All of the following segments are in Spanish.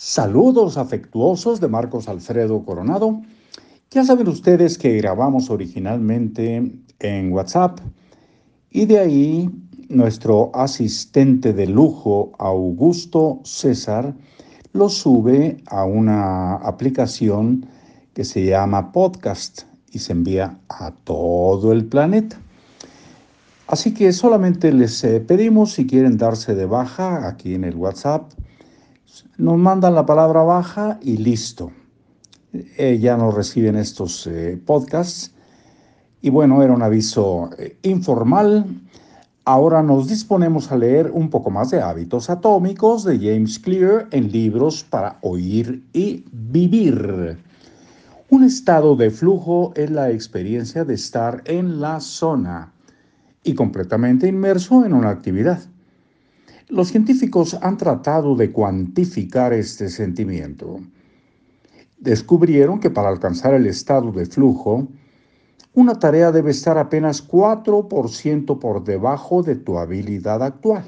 Saludos afectuosos de Marcos Alfredo Coronado. Ya saben ustedes que grabamos originalmente en WhatsApp y de ahí nuestro asistente de lujo, Augusto César, lo sube a una aplicación que se llama Podcast y se envía a todo el planeta. Así que solamente les eh, pedimos si quieren darse de baja aquí en el WhatsApp nos mandan la palabra baja y listo. Eh, ya nos reciben estos eh, podcasts. Y bueno, era un aviso eh, informal. Ahora nos disponemos a leer un poco más de hábitos atómicos de James Clear en libros para oír y vivir. Un estado de flujo es la experiencia de estar en la zona y completamente inmerso en una actividad. Los científicos han tratado de cuantificar este sentimiento. Descubrieron que para alcanzar el estado de flujo, una tarea debe estar apenas 4% por debajo de tu habilidad actual.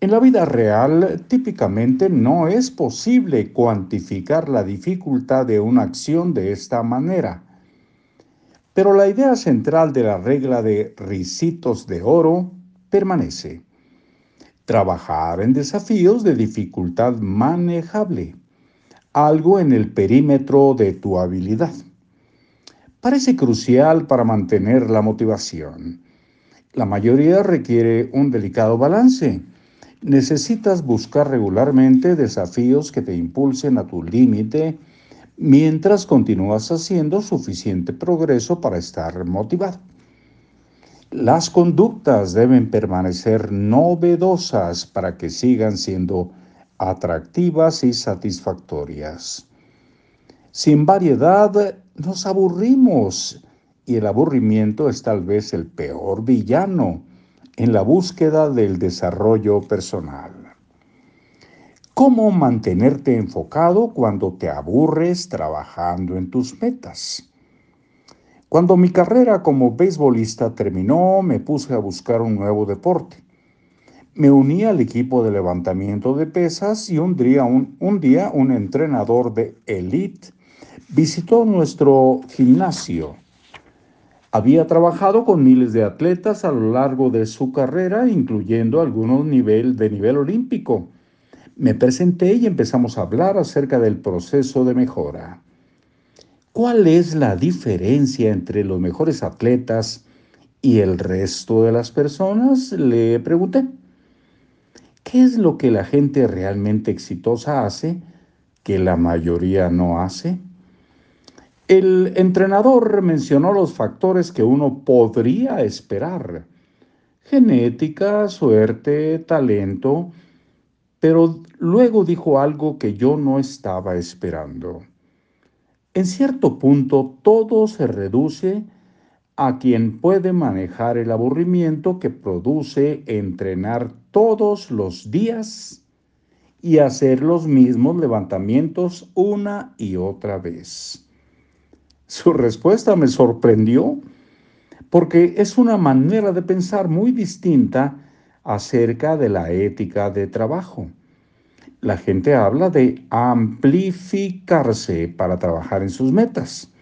En la vida real, típicamente no es posible cuantificar la dificultad de una acción de esta manera. Pero la idea central de la regla de risitos de oro permanece trabajar en desafíos de dificultad manejable, algo en el perímetro de tu habilidad. Parece crucial para mantener la motivación. La mayoría requiere un delicado balance. Necesitas buscar regularmente desafíos que te impulsen a tu límite mientras continúas haciendo suficiente progreso para estar motivado. Las conductas deben permanecer novedosas para que sigan siendo atractivas y satisfactorias. Sin variedad nos aburrimos y el aburrimiento es tal vez el peor villano en la búsqueda del desarrollo personal. ¿Cómo mantenerte enfocado cuando te aburres trabajando en tus metas? Cuando mi carrera como beisbolista terminó, me puse a buscar un nuevo deporte. Me uní al equipo de levantamiento de pesas y un día un, entrenador de elite visitó nuestro gimnasio. Había trabajado con miles de atletas a lo largo de su carrera, incluyendo algunos nivel, de nivel olímpico. Me presenté y empezamos a hablar acerca del proceso de mejora. ¿Cuál es la diferencia entre los mejores atletas y el resto de las personas? Le pregunté. ¿Qué es lo que la gente realmente exitosa hace que la mayoría no hace? El entrenador mencionó los factores que uno podría esperar. Genética, suerte, talento, pero luego dijo algo que yo no estaba esperando. En cierto punto, todo se reduce a quien puede manejar el aburrimiento que produce entrenar todos los días y hacer los mismos levantamientos una y otra vez. Su respuesta me sorprendió porque es una manera de pensar muy distinta acerca de la ética de trabajo la gente habla de amplificarse para trabajar en sus metas,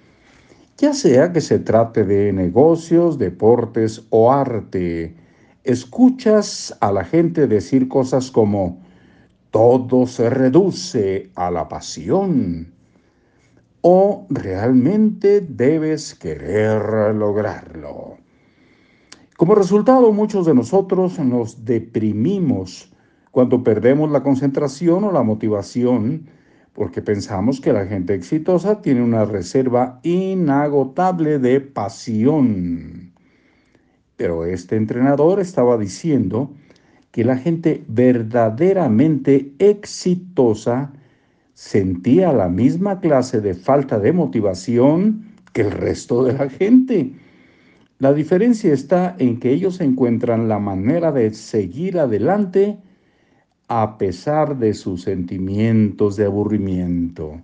ya sea que se trate de negocios, deportes o arte. Escuchas a la gente decir cosas como, todo se reduce a la pasión. O realmente debes querer lograrlo. Como resultado, muchos de nosotros nos deprimimos cuando perdemos la concentración o la motivación, porque pensamos que la gente exitosa tiene una reserva inagotable de pasión. Pero este entrenador estaba diciendo que la gente verdaderamente exitosa sentía la misma clase de falta de motivación que el resto de la gente. La diferencia está en que ellos encuentran la manera de seguir adelante a pesar de sus sentimientos de aburrimiento.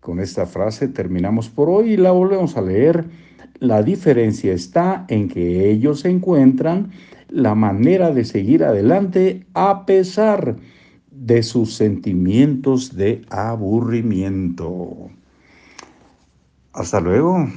Con esta frase terminamos por hoy y la volvemos a leer. La diferencia está en que ellos encuentran la manera de seguir adelante a pesar de sus sentimientos de aburrimiento. Hasta luego.